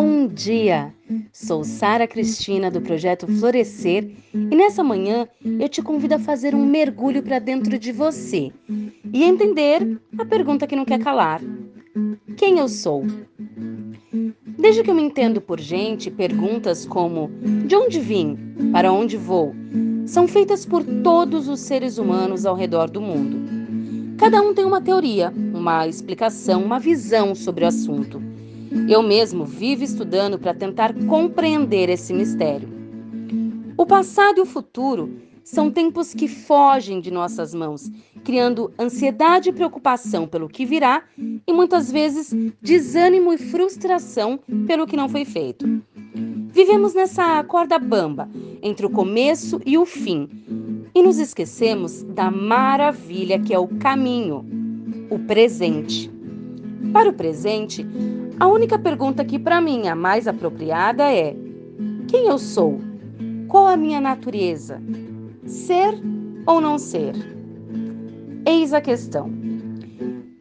Bom dia! Sou Sara Cristina do projeto Florescer e nessa manhã eu te convido a fazer um mergulho para dentro de você e entender a pergunta que não quer calar: Quem eu sou? Desde que eu me entendo por gente, perguntas como de onde vim, para onde vou, são feitas por todos os seres humanos ao redor do mundo. Cada um tem uma teoria, uma explicação, uma visão sobre o assunto. Eu mesmo vivo estudando para tentar compreender esse mistério. O passado e o futuro são tempos que fogem de nossas mãos, criando ansiedade e preocupação pelo que virá e muitas vezes desânimo e frustração pelo que não foi feito. Vivemos nessa corda bamba entre o começo e o fim e nos esquecemos da maravilha que é o caminho, o presente. Para o presente, a única pergunta que para mim a mais apropriada é: quem eu sou? Qual a minha natureza? Ser ou não ser? Eis a questão.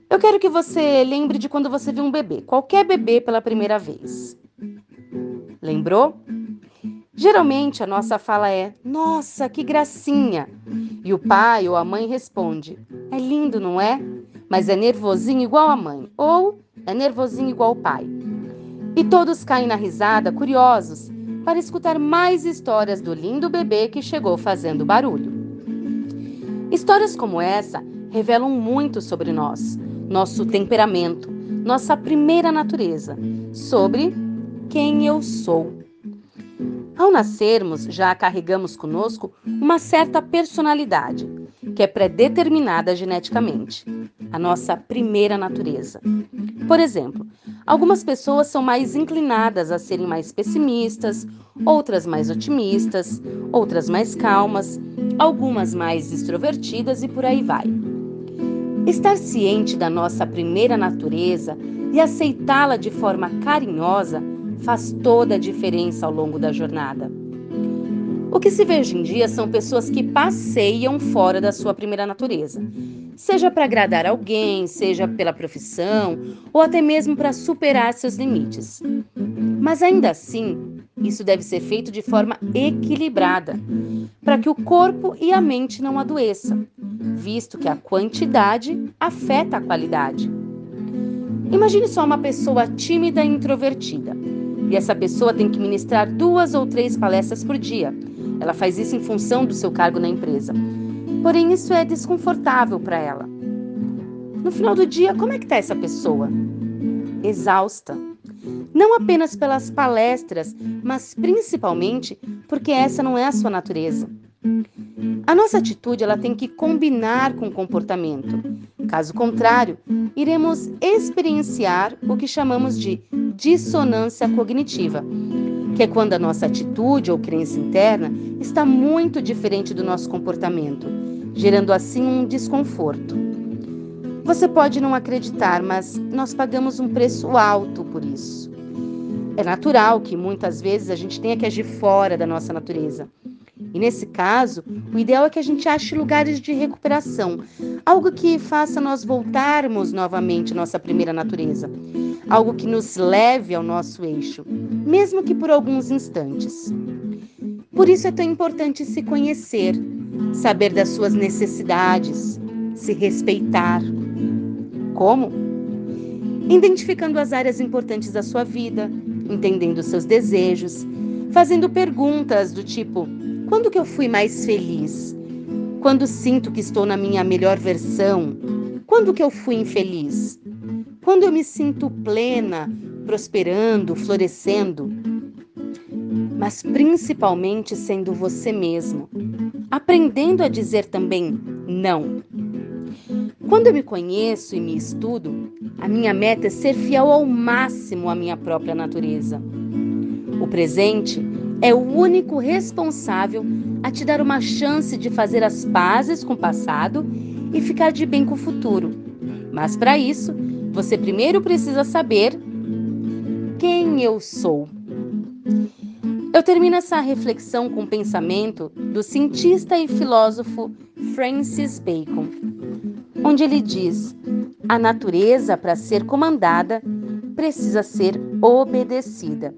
Eu quero que você lembre de quando você viu um bebê, qualquer bebê pela primeira vez. Lembrou? Geralmente a nossa fala é: Nossa, que gracinha! E o pai ou a mãe responde: É lindo, não é? Mas é nervosinho igual a mãe. Ou é nervosinho igual o pai. E todos caem na risada, curiosos, para escutar mais histórias do lindo bebê que chegou fazendo barulho. Histórias como essa revelam muito sobre nós, nosso temperamento, nossa primeira natureza, sobre quem eu sou. Ao nascermos, já carregamos conosco uma certa personalidade, que é predeterminada geneticamente, a nossa primeira natureza. Por exemplo, algumas pessoas são mais inclinadas a serem mais pessimistas, outras mais otimistas, outras mais calmas, algumas mais extrovertidas e por aí vai. Estar ciente da nossa primeira natureza e aceitá-la de forma carinhosa faz toda a diferença ao longo da jornada. O que se vê hoje em dia são pessoas que passeiam fora da sua primeira natureza, seja para agradar alguém, seja pela profissão ou até mesmo para superar seus limites. Mas ainda assim, isso deve ser feito de forma equilibrada, para que o corpo e a mente não adoeçam, visto que a quantidade afeta a qualidade. Imagine só uma pessoa tímida e introvertida. E essa pessoa tem que ministrar duas ou três palestras por dia. Ela faz isso em função do seu cargo na empresa. Porém, isso é desconfortável para ela. No final do dia, como é que está essa pessoa? Exausta. Não apenas pelas palestras, mas principalmente porque essa não é a sua natureza. A nossa atitude ela tem que combinar com o comportamento. Caso contrário, iremos experienciar o que chamamos de dissonância cognitiva, que é quando a nossa atitude ou crença interna está muito diferente do nosso comportamento, gerando assim um desconforto. Você pode não acreditar, mas nós pagamos um preço alto por isso. É natural que muitas vezes a gente tenha que agir fora da nossa natureza. E nesse caso, o ideal é que a gente ache lugares de recuperação, algo que faça nós voltarmos novamente à nossa primeira natureza, algo que nos leve ao nosso eixo, mesmo que por alguns instantes. Por isso é tão importante se conhecer, saber das suas necessidades, se respeitar. Como? Identificando as áreas importantes da sua vida, entendendo seus desejos, fazendo perguntas do tipo: quando que eu fui mais feliz? Quando sinto que estou na minha melhor versão? Quando que eu fui infeliz? Quando eu me sinto plena, prosperando, florescendo? Mas principalmente sendo você mesmo, aprendendo a dizer também não. Quando eu me conheço e me estudo, a minha meta é ser fiel ao máximo à minha própria natureza. O presente é o único responsável a te dar uma chance de fazer as pazes com o passado e ficar de bem com o futuro. Mas para isso, você primeiro precisa saber quem eu sou. Eu termino essa reflexão com o pensamento do cientista e filósofo Francis Bacon, onde ele diz: a natureza, para ser comandada, precisa ser obedecida.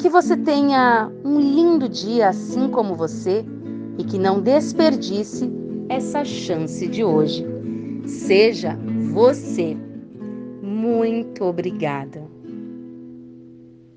Que você tenha um lindo dia assim como você e que não desperdice essa chance de hoje. Seja você. Muito obrigada.